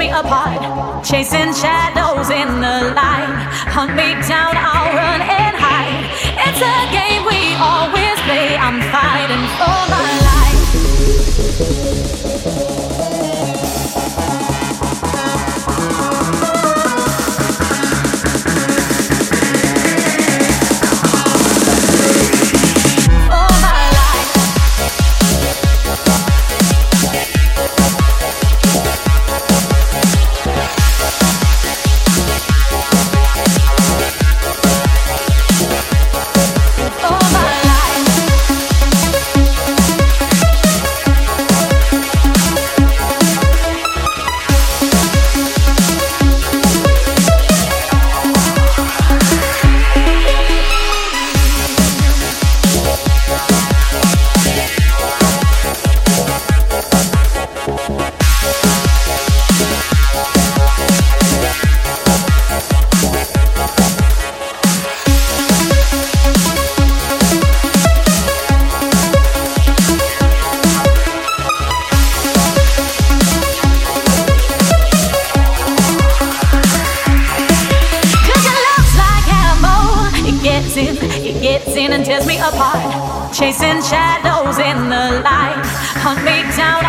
me apart. Chasing shadows in the light. Hunt me down, I'll run and hide. It's a game tears me apart. Chasing shadows in the light. Hunt me down,